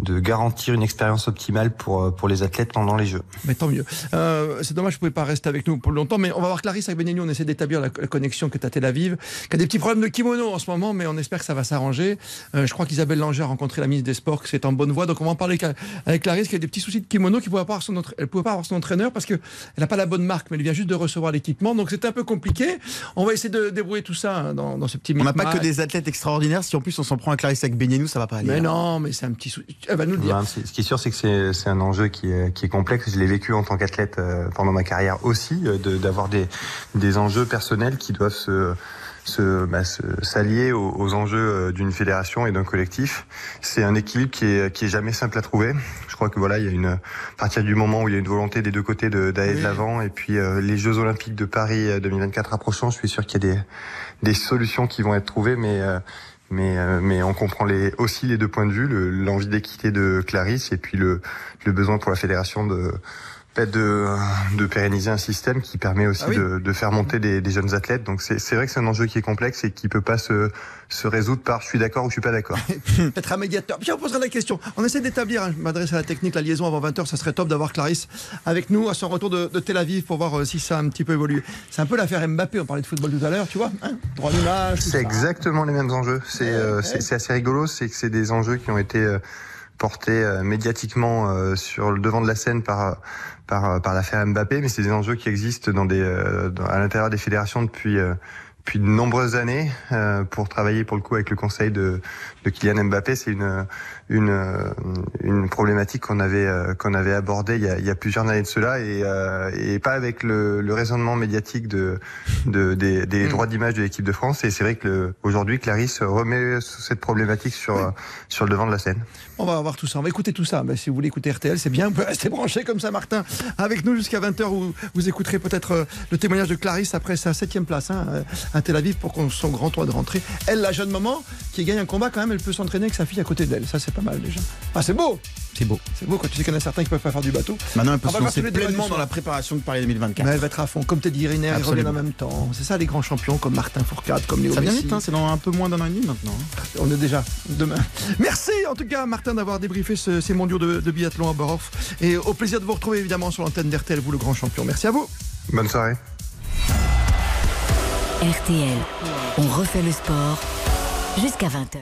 de garantir une expérience optimale pour euh, pour les athlètes pendant les Jeux. Mais tant mieux. Euh, c'est dommage, vous ne pouvez pas rester avec nous pour longtemps, mais on va voir Clarisse avec Benigno. On essaie d'établir la, la connexion que tu as Tel Aviv, qui a des petits problèmes de kimono en ce moment, mais on espère que ça va s'arranger. Euh, je crois qu'Isabelle Langer a rencontré la ministre des Sports, que c'est en bonne voie. Donc on va en parler avec- Clarisse, qui a des petits soucis de kimono, qui ne pouvait pas avoir son, entra- elle pouvait pas avoir son entraîneur parce qu'elle n'a pas la bonne marque, mais elle vient juste de recevoir l'équipement. Donc c'était un peu compliqué. On va essayer de débrouiller tout ça hein, dans, dans ce petit On n'a pas que des athlètes extraordinaires. Si en plus on s'en prend à Clarisse avec Benienou, ça va pas aller. Mais hein. non, mais c'est un petit souci. Elle va nous le dire. Ce qui est sûr, c'est que c'est c'est un enjeu qui est, qui est complexe. Je l'ai vécu en tant qu'athlète euh, pendant ma carrière aussi, euh, de- d'avoir des, des enjeux personnels qui doivent se se, bah, se- s'allier aux, aux enjeux euh, d'une fédération et d'un collectif. C'est un équilibre qui est, qui est jamais simple à trouver. Je crois que voilà, il y a une à partir du moment où il y a une volonté des deux côtés de- d'aller de l'avant et puis euh, les Jeux Olympiques de Paris euh, 2024 approchant, je suis sûr qu'il y a des des solutions qui vont être trouvées, mais euh, mais, euh, mais on comprend aussi les deux points de vue, le- l'envie d'équité de Clarisse et puis le, besoin pour la fédération de, de, de pérenniser un système qui permet aussi Ah oui. de, de faire monter des, des jeunes athlètes. Donc c'est vrai que c'est un enjeu qui est complexe et qui peut pas se, se résoudre par je suis d'accord ou je suis pas d'accord. [LAUGHS] Peut-être un médiateur. Puis on posera la question. On essaie d'établir, hein, je m'adresse à la technique, la liaison avant 20h. Ça serait top d'avoir Clarisse avec nous à son retour de, de Tel Aviv pour voir euh, si ça a un petit peu évolué. C'est un peu l'affaire Mbappé. On parlait de football tout à l'heure, tu vois. hein Droit d'image. C'est ça. exactement les mêmes enjeux. C'est euh, c'est- c'est assez rigolo, c'est que c'est des enjeux qui ont été euh, portés euh, médiatiquement euh, sur le devant de la scène par par euh, par l'affaire Mbappé, mais c'est des enjeux qui existent dans des euh, à l'intérieur des fédérations depuis euh, depuis de nombreuses années euh, pour travailler pour le coup avec le conseil de, de Kylian Mbappé. C'est une une euh, une problématique qu'on avait euh, qu'on avait abordée il y a, il y a plusieurs années de cela et euh, et pas avec le, le raisonnement médiatique de, de des, des droits d'image de l'équipe de France. Et c'est vrai que aujourd'hui Clarisse remet cette problématique sur sur le devant de la scène. On va voir tout ça. On va écouter tout ça. Ben, si vous voulez écouter RTL, c'est bien. Vous pouvez rester branché comme ça, Martin, avec nous jusqu'à 20h où vous écouterez peut-être euh, le témoignage de Clarisse après sa septième place hein, euh, à Tel Aviv pour qu'on- son grand toit de rentrée. Elle, la jeune maman, qui gagne un combat quand même, elle peut s'entraîner avec sa fille à côté d'elle. Ça, c'est pas mal déjà. Ah, c'est beau C'est beau. C'est beau quand tu sais qu'il y en a certains qui peuvent pas faire du bateau. Maintenant, elle peut On va se voir lancer tous les débats pleinement dans la préparation de Paris 2024. Mais elle va être à fond, comme Teddy Riner, ils reviennent en même temps. C'est ça les grands champions comme Martin Fourcade, comme Léo Ça vient vite, hein, c'est dans un peu moins d'un an et demi maintenant. hein. [LAUGHS] On est déjà demain. Merci en tout cas Martin d'avoir débriefé ce- ces mondiaux de, de biathlon à Borov. Et au plaisir de vous retrouver évidemment sur l'antenne d'RTL, vous le grand champion. Merci à vous. Bonne soirée. RTL, on refait le sport jusqu'à 20h.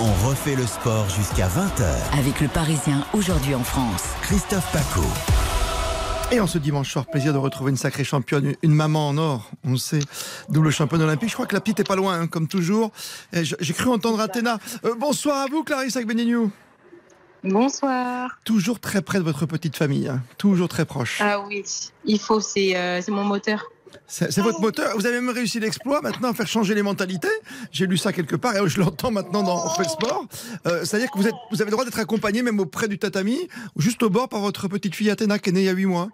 On refait le sport jusqu'à 20h. Avec le Parisien aujourd'hui en France. Christophe Paco. Et en ce dimanche soir, plaisir de retrouver une sacrée championne, une maman en or, on le sait, double championne olympique. Je crois que la petite est pas loin, hein, comme toujours. J'ai cru entendre Athéna. Euh, bonsoir à vous, Clarisse Agbenignou. Bonsoir. Toujours très près de votre petite famille, hein, toujours très proche. Ah oui, il faut, c'est euh, c'est mon moteur. C'est votre moteur. Vous avez même réussi l'exploit maintenant à faire changer les mentalités. J'ai lu ça quelque part et je l'entends maintenant dans le sport. Euh, C'est-à-dire que vous, avez le droit d'être accompagné même auprès du tatami, juste au bord par votre petite fille Athéna qui est née il y a 8 mois.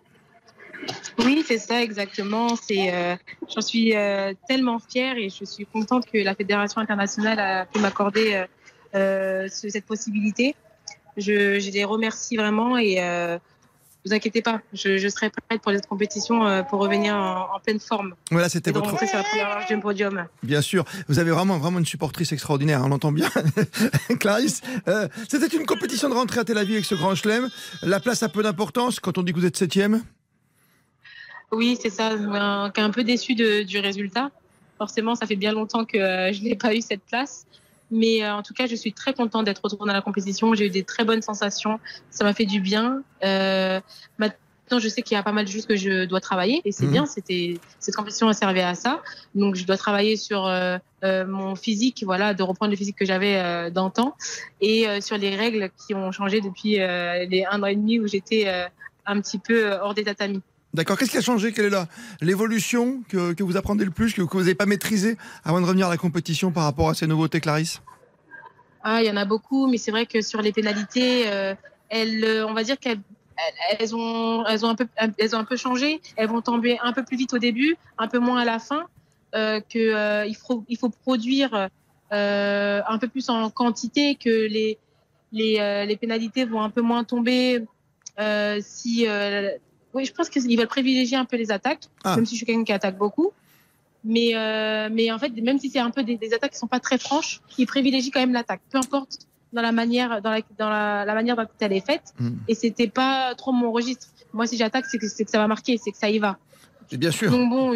Oui, c'est ça exactement. Euh, j'en suis euh, tellement fière et je suis contente que la fédération internationale a pu m'accorder ce- cette possibilité. Je, je les remercie vraiment et vous inquiétez pas, je, je serai prête pour cette compétition euh, pour revenir en, en pleine forme. Voilà, c'était votre. sur la première marche du podium. Bien sûr, vous avez vraiment, vraiment une supportrice extraordinaire, on l'entend bien. [LAUGHS] Clarisse, euh, c'était une compétition de rentrée à Tel Aviv avec ce grand chelem. La place a peu d'importance quand on dit que vous êtes septième. Oui, c'est ça. Un, un peu déçu de- du résultat. Forcément, ça fait bien longtemps que euh, je n'ai pas eu cette place. Mais euh, en tout cas, je suis très contente d'être retournée à la compétition. J'ai eu des très bonnes sensations. Ça m'a fait du bien. Euh, maintenant, je sais qu'il y a pas mal de choses que je dois travailler. Et c'est Mhm. bien. C'était cette compétition a servi à ça. Donc, je dois travailler sur euh, euh, mon physique, voilà, de reprendre le physique que j'avais euh, d'antan, et euh, sur les règles qui ont changé depuis euh, les un an et demi où j'étais euh, un petit peu hors des tatamis. D'accord, qu'est-ce qui a changé? Quelle est l'évolution que, que vous apprenez le plus, que, vous n'avez pas maîtrisé avant de revenir à la compétition par rapport à ces nouveautés, Clarisse Ah, il y en a beaucoup, mais c'est vrai que sur les pénalités, euh, elles, euh, on va dire qu'elles elles- ont, elles, ont un peu, elles ont un peu changé. Elles vont tomber un peu plus vite au début, un peu moins à la fin. Euh, que, euh, il, faut, il faut produire un peu plus en quantité, que les, les, les pénalités vont un peu moins tomber si, oui, je pense qu'ils veulent privilégier un peu les attaques, Ah. même si je suis quelqu'un qui attaque beaucoup. Mais, euh, mais en fait, même si c'est un peu des, des attaques qui sont pas très franches, ils privilégient quand même l'attaque, peu importe dans la manière, dans la, dans la, la manière dont elle est faite. Mm. Et c'était pas trop mon registre. Moi, si j'attaque, c'est que, c'est que ça va marquer, c'est que ça y va. Et bien sûr. Donc bon,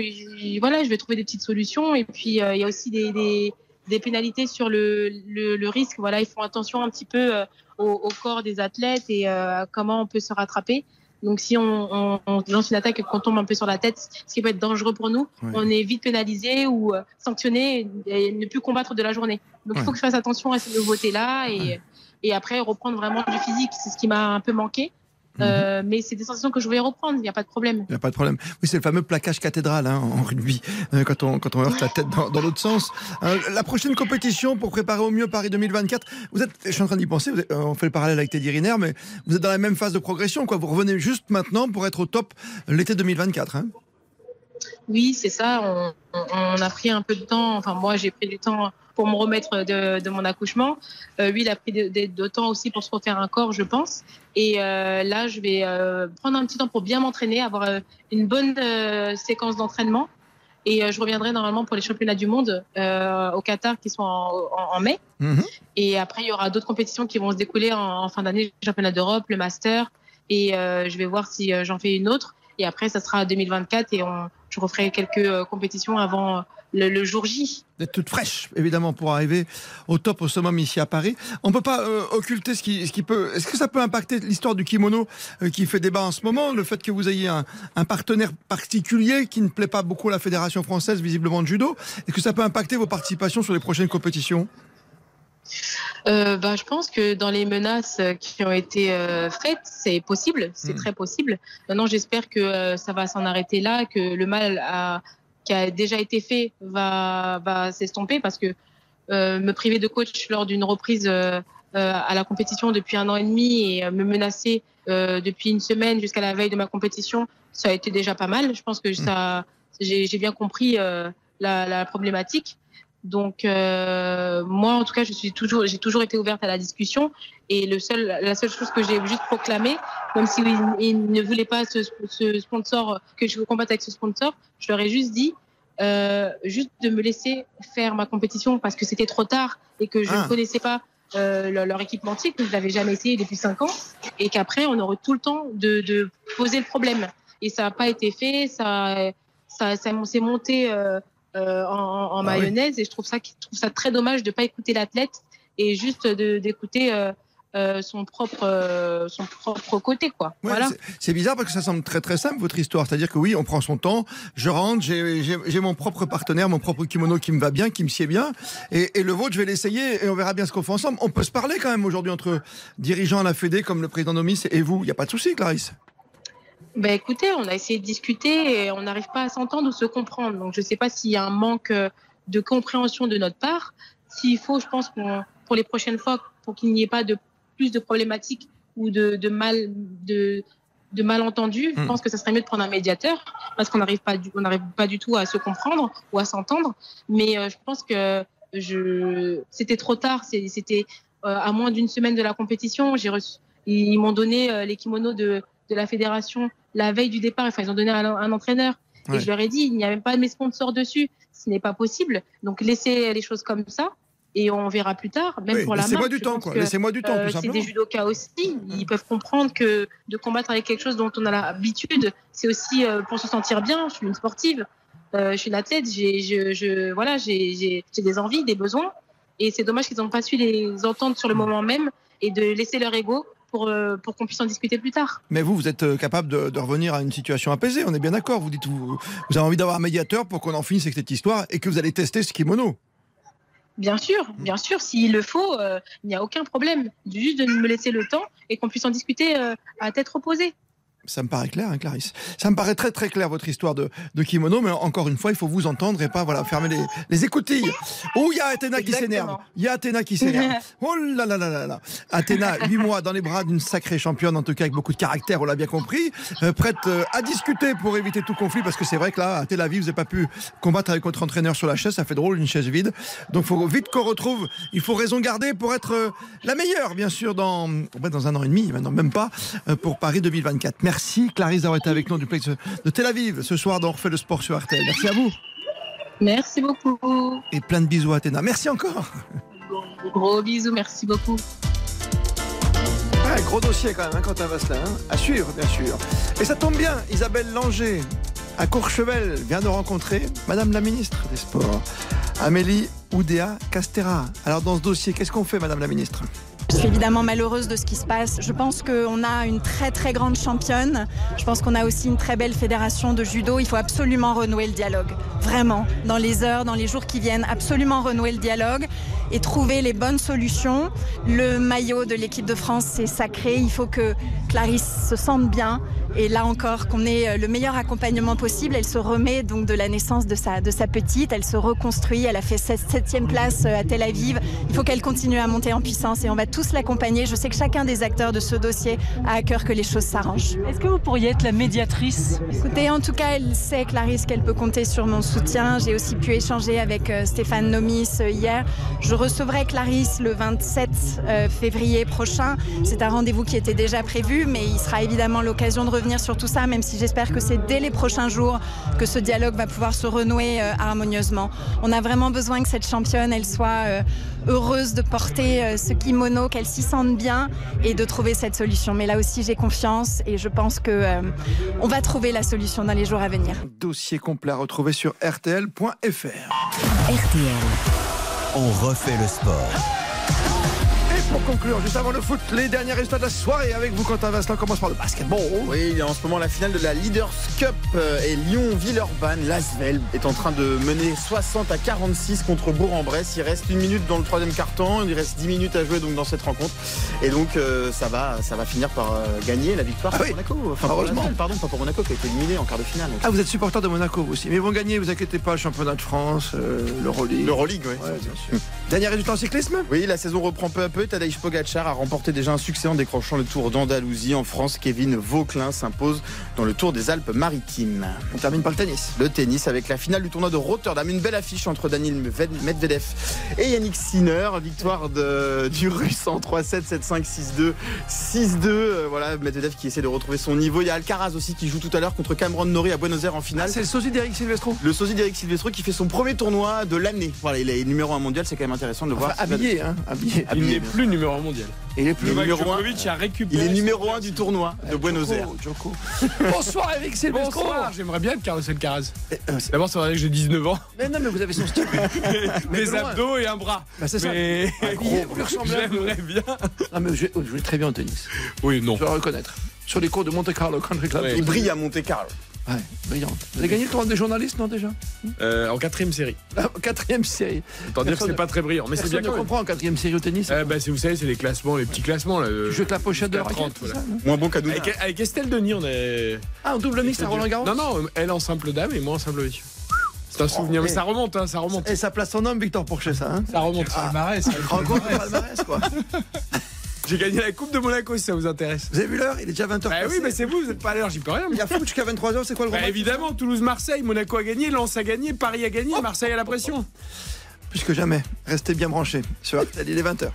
voilà, je vais trouver des petites solutions. Et puis, euh, il y a aussi des, des, des pénalités sur le, le, le risque. Voilà, ils font attention un petit peu euh, au, au corps des athlètes et euh, comment on peut se rattraper. Donc si on, on, on lance une attaque et qu'on tombe un peu sur la tête, ce qui peut être dangereux pour nous, Ouais. on est vite pénalisé ou euh, sanctionné et ne plus combattre de la journée. Donc il Ouais. faut que je fasse attention à ces nouveautés-là et, et après reprendre vraiment du physique. C'est ce qui m'a un peu manqué. Mhm. Euh, mais c'est des sensations que je voulais reprendre, il n'y a pas de problème. Il n'y a pas de problème. Oui, c'est le fameux plaquage cathédral hein, en rugby, euh, quand, on, quand on heurte la tête dans, dans l'autre sens. Euh, la prochaine compétition pour préparer au mieux Paris 2024, vous êtes, je suis en train d'y penser, vous êtes- euh, on fait le parallèle avec Teddy Riner, mais vous êtes dans la même phase de progression. Quoi. Vous revenez juste maintenant pour être au top l'été 2024. Hein. Oui, c'est ça. On, on- on a pris un peu de temps. Enfin, moi, j'ai pris du temps pour me remettre de, de mon accouchement. Euh, lui, il a pris de, de- de temps aussi pour se refaire un corps, je pense. Et euh, là, je vais euh, prendre un petit temps pour bien m'entraîner, avoir une bonne séquence d'entraînement. Et je reviendrai normalement pour les championnats du monde au Qatar qui sont en, en- en mai. Et après, il y aura d'autres compétitions qui vont se découler en, en fin d'année, le championnat d'Europe, le master. Et je vais voir si j'en fais une autre. Et après, ça sera 2024 et on, je referai quelques euh, compétitions avant euh, le, jour J. D'être toute fraîche, évidemment, pour arriver au top, au summum ici à Paris. On ne peut pas euh, occulter ce qui, ce qui peut. Est-ce que ça peut impacter l'histoire du kimono qui fait débat en ce moment? Le fait que vous ayez un partenaire particulier qui ne plaît pas beaucoup à la Fédération française, visiblement de judo. Est-ce que ça peut impacter vos participations sur les prochaines compétitions? Euh, bah, je pense que dans les menaces qui ont été euh, faites, c'est possible, c'est Mm. très possible. Maintenant, j'espère que euh, ça va s'en arrêter là, que le mal a- qui a déjà été fait va, va s'estomper parce que euh, me priver de coach lors d'une reprise à la compétition depuis un an et demi et me menacer depuis une semaine jusqu'à la veille de ma compétition, ça a été déjà pas mal. Je pense que ça, j'ai bien compris la, la problématique. Donc euh, moi, en tout cas, je suis toujours, j'ai toujours été ouverte à la discussion. Et le seul, la seule chose que j'ai juste proclamé, même si ils, ils ne voulaient pas ce, ce sponsor que je combatte avec ce sponsor, je leur ai juste dit euh, juste de me laisser faire ma compétition parce que c'était trop tard et que je Ah. ne connaissais pas euh, leur, leur équipementier, que je l'avais jamais essayé depuis cinq ans, et qu'après on aurait tout le temps de, de poser le problème. Et ça n'a pas été fait, ça, ça, ça s'est monté euh, euh, en, en Ah oui. mayonnaise, et je trouve ça, je trouve ça très dommage de pas écouter l'athlète et juste d'écouter euh, euh, son propre, euh, son propre côté, quoi. Ouais, voilà. c'est- bizarre parce que ça semble très très simple votre histoire. C'est-à-dire que oui, on prend son temps, je rentre, j'ai- mon propre partenaire, mon propre kimono qui me va bien, qui me sied bien. Et, et le vôtre, je vais l'essayer et on verra bien ce qu'on fait ensemble. On peut se parler quand même aujourd'hui entre dirigeants à la Fédé comme le président Nomis et vous. Il n'y a pas de souci, Clarisse. Ben écoutez, on a essayé de discuter et on n'arrive pas à s'entendre ou se comprendre. Donc je ne sais pas s'il y a un manque euh, de compréhension de notre part. S'il faut, je pense qu'on pour les prochaines fois, pour qu'il n'y ait pas de plus de problématiques ou de, de mal de, de malentendus, je Mm. pense que ça serait mieux de prendre un médiateur parce qu'on n'arrive pas du, on n'arrive pas du tout à se comprendre ou à s'entendre. Mais euh, je pense que je c'était trop tard. C'était euh, à moins d'une semaine de la compétition. J'ai reçu, ils m'ont donné euh, les kimonos de, de la fédération la veille du départ. Enfin, ils ont donné à un, entraîneur. Ouais. Et je leur ai dit, il n'y a même pas de mes sponsors dessus. Ce n'est pas possible. Donc, laissez les choses comme ça. Et on verra plus tard, même Oui, pour la laissez-moi du temps, quoi. Laissez-moi du temps, tout C'est des judokas aussi. Ils peuvent comprendre que de combattre avec quelque chose dont on a l'habitude, c'est aussi euh, pour se sentir bien. Je suis une sportive, euh, je suis une athlète, j'ai, je, je, voilà, j'ai, des envies, des besoins. Et c'est dommage qu'ils n'ont pas su les entendre sur le moment même et de laisser leur ego pour, euh, pour qu'on puisse en discuter plus tard. Mais vous, vous êtes euh, capable de, de revenir à une situation apaisée. On est bien d'accord. Vous dites, vous, vous avez envie d'avoir un médiateur pour qu'on en finisse avec cette histoire et que vous allez tester ce kimono. Bien sûr, bien sûr, s'il le faut, euh, il n'y a aucun problème. Juste de me laisser le temps et qu'on puisse en discuter euh, à tête reposée. Ça me paraît clair, hein, Clarisse. Ça me paraît très très clair votre histoire de, de kimono, mais encore une fois, il faut vous entendre et pas voilà fermer les, les écoutilles. Oh, il y a Athéna qui s'énerve. Il y a Athéna qui s'énerve. [LAUGHS] Oh là là là là là. Athéna, huit mois dans les bras d'une sacrée championne, en tout cas avec beaucoup de caractère, on l'a bien compris, euh, prête euh, à discuter pour éviter tout conflit, parce que c'est vrai que là, à Tel Aviv, vous n'avez pas pu combattre avec votre entraîneur sur la chaise, ça fait drôle, une chaise vide. Donc, faut vite qu'on retrouve. Il faut raison garder pour être euh, la meilleure, bien sûr, dans, dans un an et demi, maintenant même pas, pour Paris 2024. Merci. Merci Clarisse d'avoir été avec nous du duplex de Tel Aviv ce soir dans refait le sport sur RTL. Merci à vous. Merci beaucoup. Et plein de bisous à Athéna. Merci encore. Gros bisous, merci beaucoup. Ouais, gros dossier quand même, hein, Quentin Vasselin. hein. À suivre, bien sûr. Et ça tombe bien, Isabelle Langer, à Courchevel, vient de rencontrer Madame la ministre des Sports, Amélie Oudéa Castera. Alors, dans ce dossier, qu'est-ce qu'on fait, Madame la ministre? Je suis évidemment malheureuse de ce qui se passe. Je pense qu'on a une très très grande championne. Je pense qu'on a aussi une très belle fédération de judo. Il faut absolument renouer le dialogue. Vraiment. Dans les heures, dans les jours qui viennent, absolument renouer le dialogue et trouver les bonnes solutions. Le maillot de l'équipe de France, c'est sacré. Il faut que Clarisse se sente bien. Et là encore, qu'on ait euh, le meilleur accompagnement possible. Elle se remet donc de la naissance de sa, de sa petite. Elle se reconstruit. Elle a fait cette septième place euh, à Tel Aviv. Il faut qu'elle continue à monter en puissance et on va tous l'accompagner. Je sais que chacun des acteurs de ce dossier a à cœur que les choses s'arrangent. Est-ce que vous pourriez être la médiatrice? Écoutez, en tout cas, elle sait, Clarisse, qu'elle peut compter sur mon soutien. J'ai aussi pu échanger avec euh, Stéphane Nomis hier. Je recevrai Clarisse le 27 euh, février prochain. C'est un rendez-vous qui était déjà prévu, mais il sera évidemment l'occasion de revenir sur tout ça, même si j'espère que c'est dès les prochains jours que ce dialogue va pouvoir se renouer euh, harmonieusement. On a vraiment besoin que cette championne, elle soit euh, heureuse de porter euh, ce kimono, qu'elle s'y sente bien et de trouver cette solution. Mais là aussi, j'ai confiance et je pense que euh, on va trouver la solution dans les jours à venir. Dossier complet à retrouver sur rtl.fr. RTL. On refait le sport. Pour conclure, juste avant le foot, les derniers résultats de la soirée avec vous, Quentin Vasselin. On commence par le basketball? Oui, il y a en ce moment la finale de la Leaders Cup euh, et Lyon-Villeurbanne. L'Asvel est en train de mener 60 à 46 contre Bourg-en-Bresse. Il reste une minute dans le troisième quart-temps. Il reste 10 minutes à jouer donc dans cette rencontre. Et donc euh, ça va, ça va finir par euh, gagner la victoire Ah pour oui. Monaco. Enfin, Heureusement. pardon, pas pour Monaco qui a été éliminé en quart de finale. Ah, vous êtes supporter de Monaco vous aussi. Mais ils vont gagner, vous inquiétez pas, le championnat de France, euh, l'Euroleague. L'Euroleague, oui. Ouais, bien sûr. Dernier résultat en cyclisme? Oui, la saison reprend peu à peu. Tadej Pogacar a remporté déjà un succès en décrochant le Tour d'Andalousie. En France, Kevin Vauclin s'impose dans le Tour des Alpes-Maritimes. On termine par le tennis. Le tennis avec la finale du tournoi de Rotterdam. Une belle affiche entre Daniel Medvedev et Yannick Sinner. Victoire de- du Russe en 3-7, 7-5, 6-2, 6-2. Euh, Voilà, Medvedev qui essaie de retrouver son niveau. Il y a Alcaraz aussi qui joue tout à l'heure contre Cameron Norrie à Buenos Aires en finale. C'est le sosie d'Eric Silvestro Le sosie d'Eric Silvestro qui fait son premier tournoi de l'année. Voilà, il est numéro 1 mondial, c'est quand même intéressant de le voir. Enfin, habillé, hein, habillé. Il n'est plus numéro 1 mondial. Il est plus numéro un. Djokovic a Il récupéré. est numéro 1 du tournoi de Buenos Aires. [LAUGHS] Bonsoir Eric Silvestro. Bonsoir, j'aimerais bien être Carlos Alcaraz. Euh, c'est- D'abord, ça vrai que j'ai 19 ans, Mais non, mais vous avez son style. [LAUGHS] des abdos et un bras. Bah, c'est ça. Mais [LAUGHS] peu. j'aimerais bien. Non, mais je je joue très bien au tennis. Oui, non. Je dois le reconnaître. Sur les cours de Monte Carlo Country Club. Ouais. Il brille à Monte Carlo. Ouais, brillant. Vous avez gagné le tournoi des journalistes, non, déjà? Euh, en quatrième série. [LAUGHS] La quatrième série. Autant dire que Personne- c'est pas très brillant, mais c'est Personne bien ne quand même. comprend en quatrième série au tennis. Euh, bah, c'est- vous savez, c'est les classements, les petits classements. Là, tu joues avec la pochette de raquette, 30, c'est voilà. ça, Moins bon qu'à avec, avec Estelle Denis, on est. Ah, en double mix à Roland Garros Non, non, elle en simple dame et moi en simple messieurs. C'est un souvenir, mais eh. ça remonte, hein, ça remonte. Et ça place son homme, Victor Pourchet, ça. Hein Ça remonte. Palmarès. Rencontre de palmarès, quoi. [LAUGHS] J'ai gagné la Coupe de Monaco si ça vous intéresse. Vous avez vu l'heure? Il est déjà 20h. Bah oui, mais c'est vous, vous n'êtes pas à l'heure, j'y peux rien. Il y a foot jusqu'à 23h, c'est quoi le Bah évidemment, Toulouse-Marseille, Monaco a gagné, Lens a gagné, Paris a gagné, Marseille a la pression. Plus que jamais, restez bien branchés sur RTL, il est 20h.